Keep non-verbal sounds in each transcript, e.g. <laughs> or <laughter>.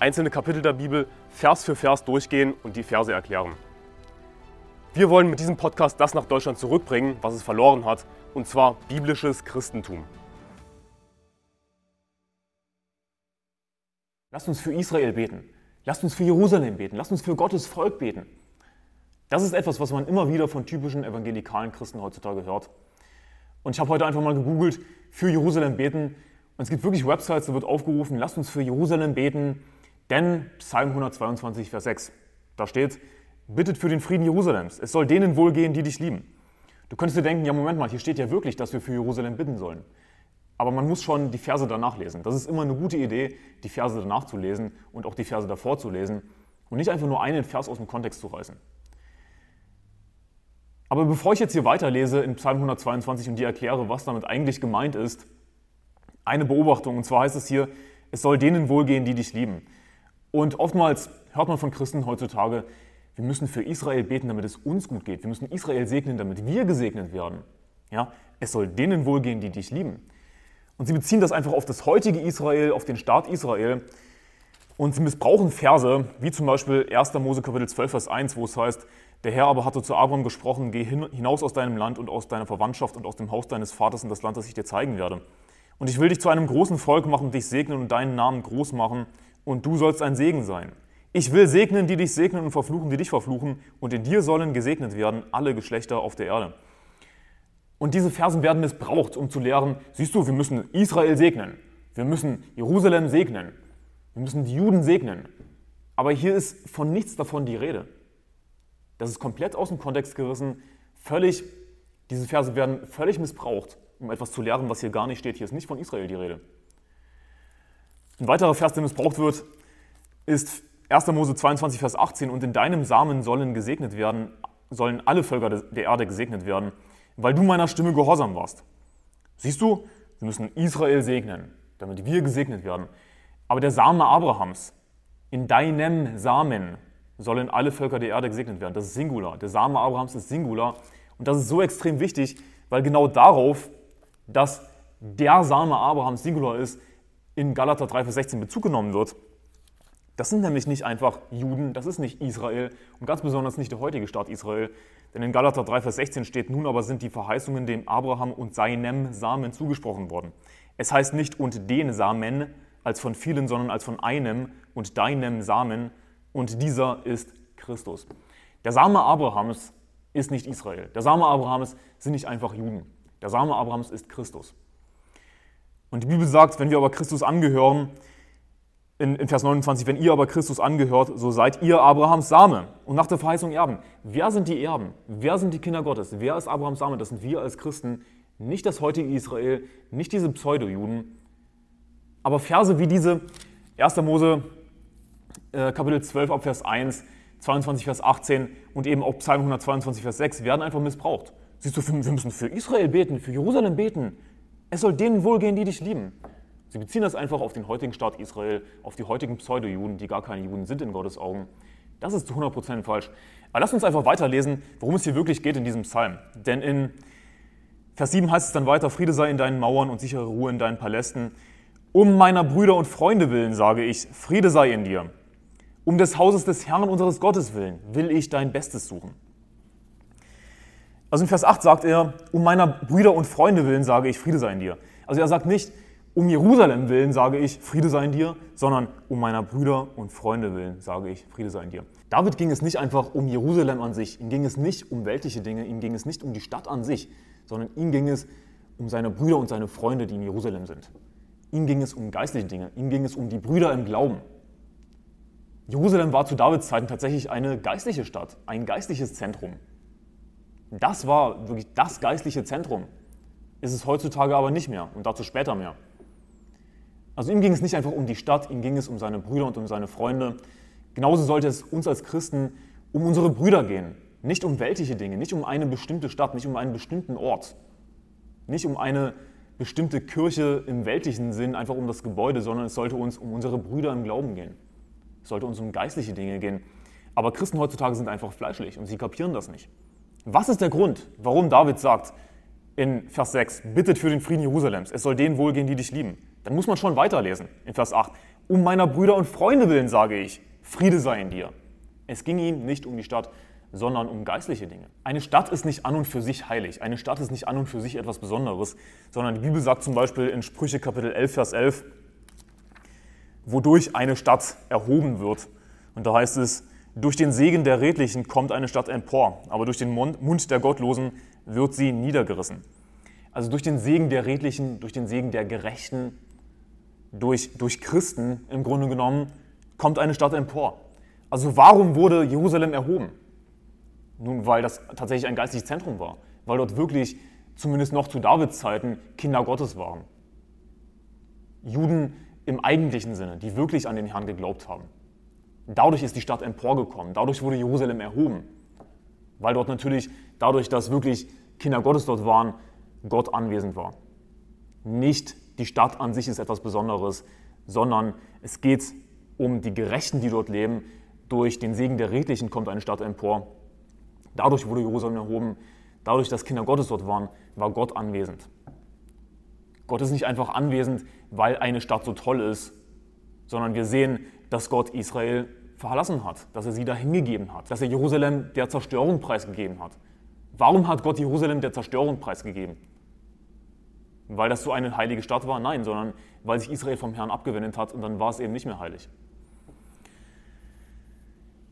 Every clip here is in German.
einzelne Kapitel der Bibel Vers für Vers durchgehen und die Verse erklären. Wir wollen mit diesem Podcast das nach Deutschland zurückbringen, was es verloren hat, und zwar biblisches Christentum. Lasst uns für Israel beten. Lasst uns für Jerusalem beten. Lasst uns für Gottes Volk beten. Das ist etwas, was man immer wieder von typischen evangelikalen Christen heutzutage hört. Und ich habe heute einfach mal gegoogelt, für Jerusalem beten. Und es gibt wirklich Websites, da wird aufgerufen, lasst uns für Jerusalem beten. Denn Psalm 122, Vers 6, da steht, bittet für den Frieden Jerusalems. Es soll denen wohlgehen, die dich lieben. Du könntest dir denken, ja Moment mal, hier steht ja wirklich, dass wir für Jerusalem bitten sollen. Aber man muss schon die Verse danach lesen. Das ist immer eine gute Idee, die Verse danach zu lesen und auch die Verse davor zu lesen und nicht einfach nur einen Vers aus dem Kontext zu reißen. Aber bevor ich jetzt hier weiterlese in Psalm 122 und dir erkläre, was damit eigentlich gemeint ist, eine Beobachtung. Und zwar heißt es hier, es soll denen wohlgehen, die dich lieben. Und oftmals hört man von Christen heutzutage, wir müssen für Israel beten, damit es uns gut geht. Wir müssen Israel segnen, damit wir gesegnet werden. Ja, es soll denen wohlgehen, die dich lieben. Und sie beziehen das einfach auf das heutige Israel, auf den Staat Israel. Und sie missbrauchen Verse, wie zum Beispiel 1. Mose Kapitel 12, Vers 1, wo es heißt, der Herr aber hatte zu Abraham gesprochen, geh hinaus aus deinem Land und aus deiner Verwandtschaft und aus dem Haus deines Vaters in das Land, das ich dir zeigen werde. Und ich will dich zu einem großen Volk machen, dich segnen und deinen Namen groß machen und du sollst ein Segen sein. Ich will segnen, die dich segnen und verfluchen, die dich verfluchen, und in dir sollen gesegnet werden alle Geschlechter auf der Erde. Und diese Versen werden missbraucht, um zu lehren, siehst du, wir müssen Israel segnen, wir müssen Jerusalem segnen, wir müssen die Juden segnen. Aber hier ist von nichts davon die Rede. Das ist komplett aus dem Kontext gerissen, völlig, diese Verse werden völlig missbraucht, um etwas zu lehren, was hier gar nicht steht. Hier ist nicht von Israel die Rede. Ein weiterer Vers, der missbraucht wird, ist 1. Mose 22, Vers 18. Und in deinem Samen sollen gesegnet werden, sollen alle Völker der Erde gesegnet werden, weil du meiner Stimme gehorsam warst. Siehst du, wir müssen Israel segnen, damit wir gesegnet werden. Aber der Same Abrahams, in deinem Samen sollen alle Völker der Erde gesegnet werden. Das ist Singular. Der Same Abrahams ist Singular. Und das ist so extrem wichtig, weil genau darauf, dass der Same Abrahams Singular ist, in Galater 3, Vers 16 Bezug genommen wird. Das sind nämlich nicht einfach Juden, das ist nicht Israel und ganz besonders nicht der heutige Staat Israel. Denn in Galater 3, Vers 16 steht, nun aber sind die Verheißungen dem Abraham und seinem Samen zugesprochen worden. Es heißt nicht und den Samen als von vielen, sondern als von einem und deinem Samen und dieser ist Christus. Der Same Abrahams ist nicht Israel. Der Same Abrahams sind nicht einfach Juden. Der Same Abrahams ist Christus. Und die Bibel sagt, wenn wir aber Christus angehören, in, in, Vers 29, wenn ihr aber Christus angehört, so seid ihr Abrahams Same und nach der Verheißung Erben. Wer sind die Erben? Wer sind die Kinder Gottes? Wer ist Abrahams Same? Das sind wir als Christen, nicht das heutige Israel, nicht diese Pseudo-Juden. Aber Verse wie diese, 1. Mose äh, Kapitel 12 ab Vers 1, 22 Vers 18 und eben auch Psalm 122 Vers 6 werden einfach missbraucht. Siehst du, wir müssen für Israel beten, für Jerusalem beten. Es soll denen wohlgehen, die dich lieben. Sie beziehen das einfach auf den heutigen Staat Israel, auf die heutigen Pseudo-Juden, die gar keine Juden sind in Gottes Augen. Das ist zu 100% falsch. Aber lass uns einfach weiterlesen, worum es hier wirklich geht in diesem Psalm. Denn in Vers 7 heißt es dann weiter, Friede sei in deinen Mauern und sichere Ruhe in deinen Palästen. Um meiner Brüder und Freunde willen sage ich, Friede sei in dir. Um des Hauses des Herrn unseres Gottes willen will ich dein Bestes suchen. Also in Vers 8 sagt er, um meiner Brüder und Freunde willen sage ich, Friede sei in dir. Also er sagt nicht, um Jerusalem willen sage ich, Friede sei in dir, sondern um meiner Brüder und Freunde willen sage ich, Friede sei in dir. David ging es nicht einfach um Jerusalem an sich, ihm ging es nicht um weltliche Dinge, ihm ging es nicht um die Stadt an sich, sondern ihm ging es um seine Brüder und seine Freunde, die in Jerusalem sind. Ihm ging es um geistliche Dinge, ihm ging es um die Brüder im Glauben. Jerusalem war zu Davids Zeiten tatsächlich eine geistliche Stadt, ein geistliches Zentrum. Das war wirklich das geistliche Zentrum. Ist es heutzutage aber nicht mehr und dazu später mehr. Also ihm ging es nicht einfach um die Stadt, ihm ging es um seine Brüder und um seine Freunde. Genauso sollte es uns als Christen um unsere Brüder gehen, nicht um weltliche Dinge, nicht um eine bestimmte Stadt, nicht um einen bestimmten Ort, nicht um eine bestimmte Kirche im weltlichen Sinn, einfach um das Gebäude, sondern es sollte uns um unsere Brüder im Glauben gehen. Es sollte uns um geistliche Dinge gehen. Aber Christen heutzutage sind einfach fleischlich und sie kapieren das nicht. Was ist der Grund, warum David sagt in Vers 6, bittet für den Frieden Jerusalems, es soll denen wohlgehen, die dich lieben? Dann muss man schon weiterlesen in Vers 8. Um meiner Brüder und Freunde willen sage ich, Friede sei in dir. Es ging ihm nicht um die Stadt, sondern um geistliche Dinge. Eine Stadt ist nicht an und für sich heilig. Eine Stadt ist nicht an und für sich etwas Besonderes, sondern die Bibel sagt zum Beispiel in Sprüche Kapitel 11, Vers 11, wodurch eine Stadt erhoben wird. Und da heißt es, durch den Segen der Redlichen kommt eine Stadt empor, aber durch den Mund der Gottlosen wird sie niedergerissen. Also durch den Segen der Redlichen, durch den Segen der Gerechten, durch, durch Christen im Grunde genommen, kommt eine Stadt empor. Also warum wurde Jerusalem erhoben? Nun, weil das tatsächlich ein geistliches Zentrum war, weil dort wirklich, zumindest noch zu Davids Zeiten, Kinder Gottes waren. Juden im eigentlichen Sinne, die wirklich an den Herrn geglaubt haben. Dadurch ist die Stadt emporgekommen, dadurch wurde Jerusalem erhoben, weil dort natürlich, dadurch, dass wirklich Kinder Gottes dort waren, Gott anwesend war. Nicht die Stadt an sich ist etwas Besonderes, sondern es geht um die Gerechten, die dort leben. Durch den Segen der Redlichen kommt eine Stadt empor Dadurch wurde Jerusalem erhoben. Dadurch, dass Kinder Gottes dort waren, war Gott anwesend. Gott ist nicht einfach anwesend, weil eine Stadt so toll ist, sondern wir sehen, dass Gott Israel verlassen hat, dass er sie dahingegeben hat, dass er Jerusalem der Zerstörung preisgegeben hat. Warum hat Gott Jerusalem der Zerstörung preisgegeben? Weil das so eine heilige Stadt war? Nein, sondern weil sich Israel vom Herrn abgewendet hat und dann war es eben nicht mehr heilig.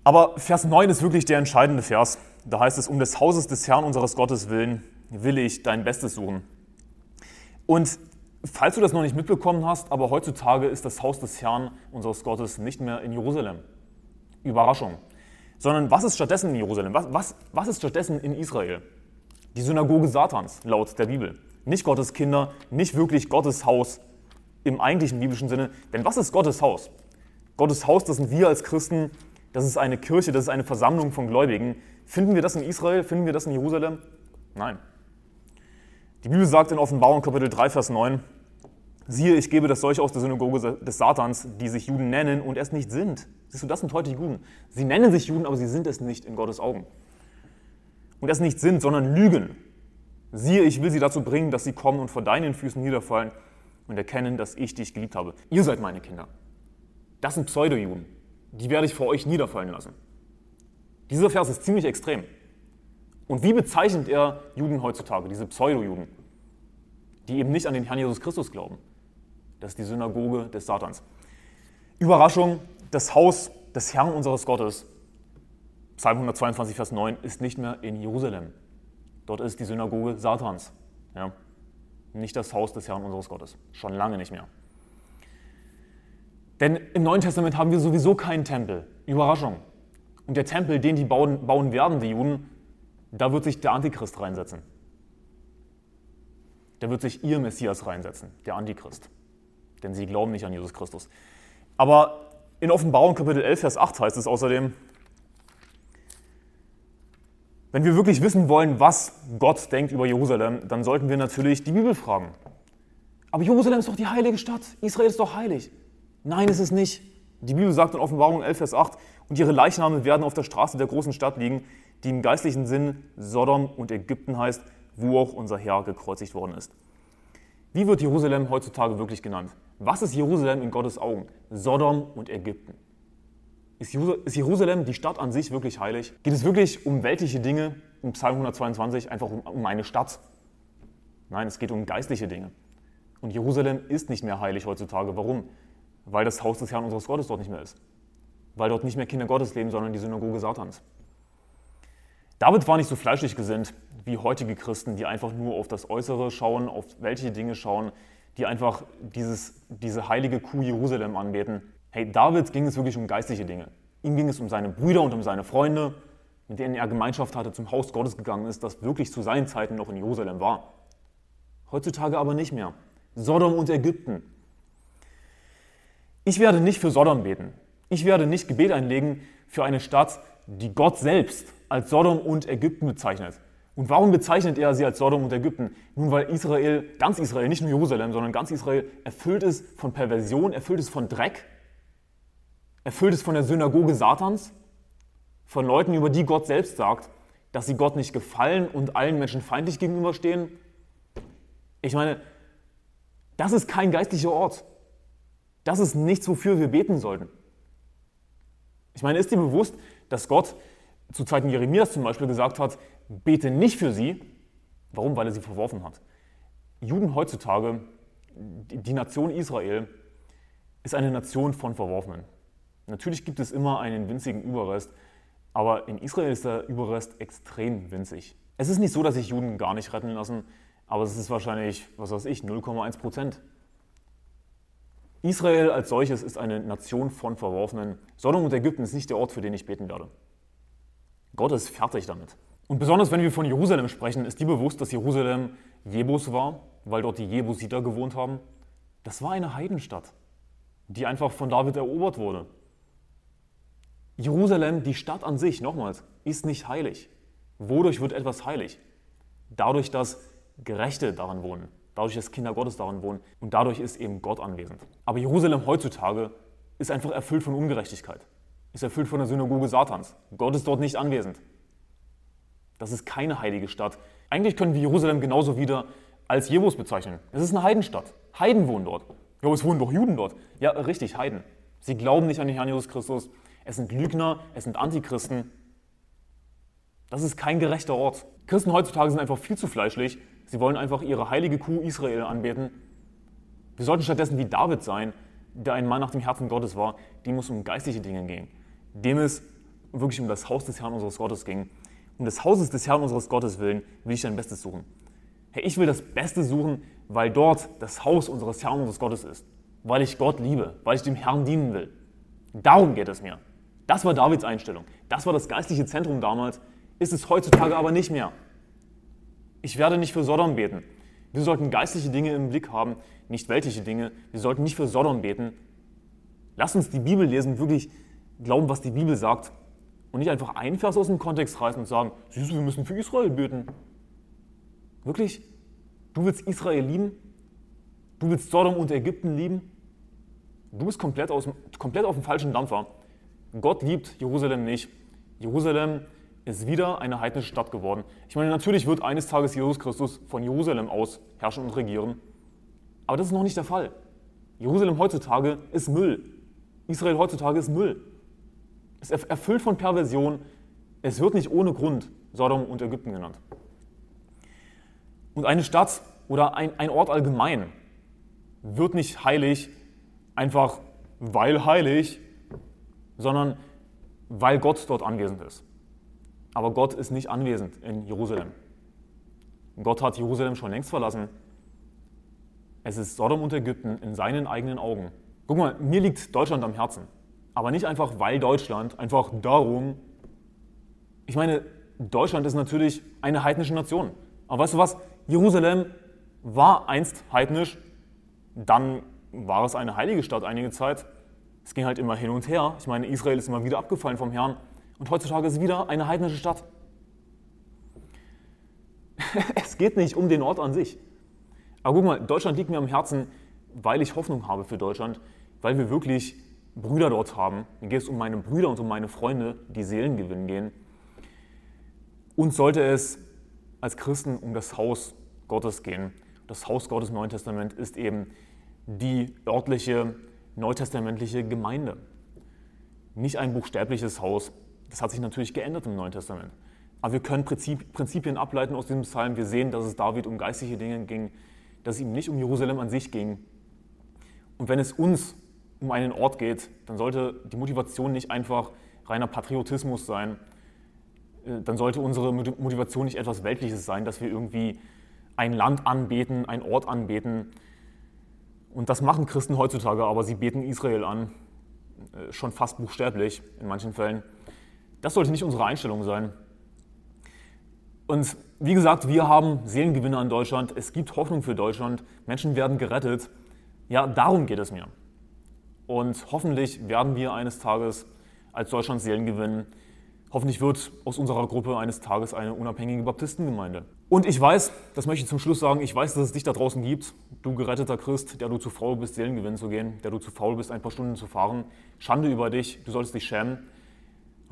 Aber Vers 9 ist wirklich der entscheidende Vers. Da heißt es, um des Hauses des Herrn unseres Gottes willen will ich dein Bestes suchen. Und falls du das noch nicht mitbekommen hast, aber heutzutage ist das Haus des Herrn unseres Gottes nicht mehr in Jerusalem. Überraschung. Sondern was ist stattdessen in Jerusalem? Was, was, was ist stattdessen in Israel? Die Synagoge Satans, laut der Bibel. Nicht Gottes Kinder, nicht wirklich Gottes Haus im eigentlichen biblischen Sinne. Denn was ist Gottes Haus? Gottes Haus, das sind wir als Christen, das ist eine Kirche, das ist eine Versammlung von Gläubigen, Finden wir das in Israel? Finden wir das in Jerusalem? Nein. Die Bibel sagt in Offenbarung Kapitel 3, Vers 9, siehe, ich gebe das solche aus der Synagoge des Satans, die sich Juden nennen und es nicht sind. Siehst du, das sind heute die Juden. Sie nennen sich Juden, aber sie sind es nicht in Gottes Augen. Und es nicht sind, sondern lügen. Siehe, ich will sie dazu bringen, dass sie kommen und vor deinen Füßen niederfallen und erkennen, dass ich dich geliebt habe. Ihr seid meine Kinder. Das sind Pseudo-Juden. Die werde ich vor euch niederfallen lassen. Dieser Vers ist ziemlich extrem. Und wie bezeichnet er Juden heutzutage, diese Pseudo-Juden, die eben nicht an den Herrn Jesus Christus glauben? Das ist die Synagoge des Satans. Überraschung, das Haus des Herrn unseres Gottes, Psalm 122, Vers 9, ist nicht mehr in Jerusalem. Dort ist die Synagoge Satans. Ja? Nicht das Haus des Herrn unseres Gottes. Schon lange nicht mehr. Denn im Neuen Testament haben wir sowieso keinen Tempel. Überraschung. Und der Tempel, den die bauen, bauen werden, die Juden, da wird sich der Antichrist reinsetzen. Da wird sich ihr Messias reinsetzen, der Antichrist. Denn sie glauben nicht an Jesus Christus. Aber in Offenbarung Kapitel 11, Vers 8 heißt es außerdem, wenn wir wirklich wissen wollen, was Gott denkt über Jerusalem, dann sollten wir natürlich die Bibel fragen. Aber Jerusalem ist doch die heilige Stadt. Israel ist doch heilig. Nein, ist es nicht. Die Bibel sagt in Offenbarung 11, Vers 8, und ihre Leichname werden auf der Straße der großen Stadt liegen, die im geistlichen Sinn Sodom und Ägypten heißt, wo auch unser Herr gekreuzigt worden ist. Wie wird Jerusalem heutzutage wirklich genannt? Was ist Jerusalem in Gottes Augen? Sodom und Ägypten. Ist Jerusalem, die Stadt an sich, wirklich heilig? Geht es wirklich um weltliche Dinge, im Psalm 122, einfach um, eine Stadt? Nein, es geht um geistliche Dinge. Und Jerusalem ist nicht mehr heilig heutzutage. Warum? Weil das Haus des Herrn unseres Gottes dort nicht mehr ist weil dort nicht mehr Kinder Gottes leben, sondern die Synagoge Satans. David war nicht so fleischlich gesinnt wie heutige Christen, die einfach nur auf das Äußere schauen, auf welche Dinge schauen, die einfach dieses, diese heilige Kuh Jerusalem anbeten. Hey, David ging es wirklich um geistliche Dinge. Ihm ging es um seine Brüder und um seine Freunde, mit denen er Gemeinschaft hatte, zum Haus Gottes gegangen ist, das wirklich zu seinen Zeiten noch in Jerusalem war. Heutzutage aber nicht mehr. Sodom und Ägypten. Ich werde nicht für Sodom beten. Ich werde nicht Gebet einlegen für eine Stadt, die Gott selbst als Sodom und Ägypten bezeichnet. Und warum bezeichnet er sie als Sodom und Ägypten? Nun, weil Israel, ganz Israel, nicht nur Jerusalem, sondern ganz Israel erfüllt ist von Perversion, erfüllt ist von Dreck, erfüllt ist von der Synagoge Satans, von Leuten, über die Gott selbst sagt, dass sie Gott nicht gefallen und allen Menschen feindlich gegenüberstehen. Ich meine, das ist kein geistlicher Ort. Das ist nichts, wofür wir beten sollten. Ich meine, ist dir bewusst, dass Gott zu Zeiten Jeremias zum Beispiel gesagt hat, bete nicht für sie. Warum? Weil er sie verworfen hat. Juden heutzutage, die Nation Israel, ist eine Nation von Verworfenen. Natürlich gibt es immer einen winzigen Überrest, aber in Israel ist der Überrest extrem winzig. Es ist nicht so, dass sich Juden gar nicht retten lassen, aber es ist wahrscheinlich, was weiß ich, 0,1 Prozent. Israel als solches ist eine Nation von Verworfenen. Sodom und Ägypten ist nicht der Ort, für den ich beten werde. Gott ist fertig damit. Und besonders wenn wir von Jerusalem sprechen, ist dir bewusst, dass Jerusalem Jebus war, weil dort die Jebusiter gewohnt haben? Das war eine Heidenstadt, die einfach von David erobert wurde. Jerusalem, die Stadt an sich, nochmals, ist nicht heilig. Wodurch wird etwas heilig? Dadurch, dass Gerechte daran wohnen, dadurch, dass Kinder Gottes daran wohnen und dadurch ist eben Gott anwesend. Aber Jerusalem heutzutage ist einfach erfüllt von Ungerechtigkeit, ist erfüllt von der Synagoge Satans. Gott ist dort nicht anwesend. Das ist keine heilige Stadt. Eigentlich können wir Jerusalem genauso wieder als Jebus bezeichnen. Es ist eine Heidenstadt. Heiden wohnen dort. Ja, aber es wohnen doch Juden dort. Ja, richtig, Heiden. Sie glauben nicht an den Herrn Jesus Christus. Es sind Lügner, es sind Antichristen. Das ist kein gerechter Ort. Christen heutzutage sind einfach viel zu fleischlich. Sie wollen einfach ihre heilige Kuh Israel anbeten. Wir sollten stattdessen wie David sein, der ein Mann nach dem Herzen Gottes war. Dem es um geistliche Dinge ging. Dem es wirklich um das Haus des Herrn unseres Gottes ging um des Hauses des Herrn unseres Gottes willen will ich dein Bestes suchen. Herr, ich will das Beste suchen, weil dort das Haus unseres Herrn unseres Gottes ist. Weil ich Gott liebe, weil ich dem Herrn dienen will. Darum geht es mir. Das war Davids Einstellung. Das war das geistliche Zentrum damals, ist es heutzutage aber nicht mehr. Ich werde nicht für Sodom beten. Wir sollten geistliche Dinge im Blick haben, nicht weltliche Dinge. Wir sollten nicht für Sodom beten. Lass uns die Bibel lesen, wirklich glauben, was die Bibel sagt und nicht einfach einen Vers aus dem Kontext reißen und sagen, siehst du, wir müssen für Israel beten. Wirklich? Du willst Israel lieben? Du willst Sodom und Ägypten lieben? Du bist komplett, aus, komplett auf dem falschen Dampfer. Gott liebt Jerusalem nicht. Jerusalem ist wieder eine heidnische Stadt geworden. Ich meine, natürlich wird eines Tages Jesus Christus von Jerusalem aus herrschen und regieren. Aber das ist noch nicht der Fall. Jerusalem heutzutage ist Müll. Israel heutzutage ist Müll. Ist erfüllt von Perversion. Es wird nicht ohne Grund Sodom und Ägypten genannt. Und eine Stadt oder ein, ein Ort allgemein wird nicht heilig, einfach weil heilig, sondern weil Gott dort anwesend ist. Aber Gott ist nicht anwesend in Jerusalem. Gott hat Jerusalem schon längst verlassen. Es ist Sodom und Ägypten in seinen eigenen Augen. Guck mal, mir liegt Deutschland am Herzen. Aber nicht einfach, weil Deutschland, einfach darum. Ich meine, Deutschland ist natürlich eine heidnische Nation. Aber weißt du was? Jerusalem war einst heidnisch, dann war es eine heilige Stadt einige Zeit. Es ging halt immer hin und her. Ich meine, Israel ist immer wieder abgefallen vom Herrn und heutzutage ist es wieder eine heidnische Stadt. <laughs> es geht nicht um den Ort an sich. Aber guck mal, Deutschland liegt mir am Herzen, weil ich Hoffnung habe für Deutschland, weil wir wirklich Brüder dort haben. Mir geht es um meine Brüder und um meine Freunde, die Seelen gewinnen gehen. Uns sollte es als Christen um das Haus Gottes gehen. Das Haus Gottes im Neuen Testament ist eben die örtliche neutestamentliche Gemeinde. Nicht ein buchstäbliches Haus. Das hat sich natürlich geändert im Neuen Testament. Aber wir können Prinzipien ableiten aus diesem Psalm. Wir sehen, dass es David um geistliche Dinge ging, dass es ihm nicht um Jerusalem an sich ging. Und wenn es uns um einen Ort geht, dann sollte die Motivation nicht einfach reiner Patriotismus sein. Äh, dann sollte unsere Motivation nicht etwas Weltliches sein, dass wir irgendwie ein Land anbeten, einen Ort anbeten. Und das machen Christen heutzutage, aber sie beten Israel an, äh, schon fast buchstäblich in manchen Fällen. Das sollte nicht unsere Einstellung sein. Und wie gesagt, wir haben Seelengewinne an Deutschland. Es gibt Hoffnung für Deutschland. Menschen werden gerettet. Ja, darum geht es mir. Und hoffentlich werden wir eines Tages als Deutschland Seelen gewinnen. Hoffentlich wird aus unserer Gruppe eines Tages eine unabhängige Baptistengemeinde. Und ich weiß, das möchte ich zum Schluss sagen, ich weiß, dass es dich da draußen gibt, du geretteter Christ, der du zu faul bist, Seelen gewinnen zu gehen, der du zu faul bist, ein paar Stunden zu fahren. Schande über dich, du solltest dich schämen.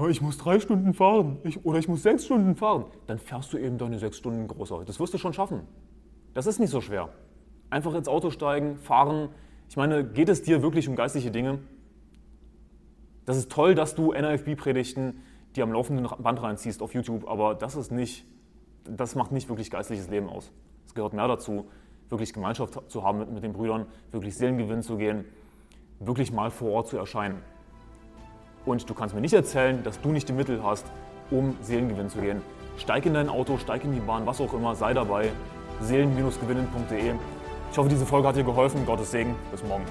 Ich muss drei Stunden fahren ich, oder ich muss sechs Stunden fahren. Dann fährst du eben deine sechs Stunden größer. Das wirst du schon schaffen. Das ist nicht so schwer. Einfach ins Auto steigen, fahren. Ich meine, geht es dir wirklich um geistliche Dinge? Das ist toll, dass du NFB-Predigten dir am laufenden Band reinziehst auf YouTube, aber das ist nicht, das macht nicht wirklich geistliches Leben aus. Es gehört mehr dazu, wirklich Gemeinschaft zu haben mit, mit den Brüdern, wirklich Seelengewinn zu gehen, wirklich mal vor Ort zu erscheinen. Und du kannst mir nicht erzählen, dass du nicht die Mittel hast, um Seelengewinn zu gehen. Steig in dein Auto, steig in die Bahn, was auch immer, sei dabei. Seelen-gewinnen.de. Ich hoffe, diese Folge hat dir geholfen. Gottes Segen. Bis morgen.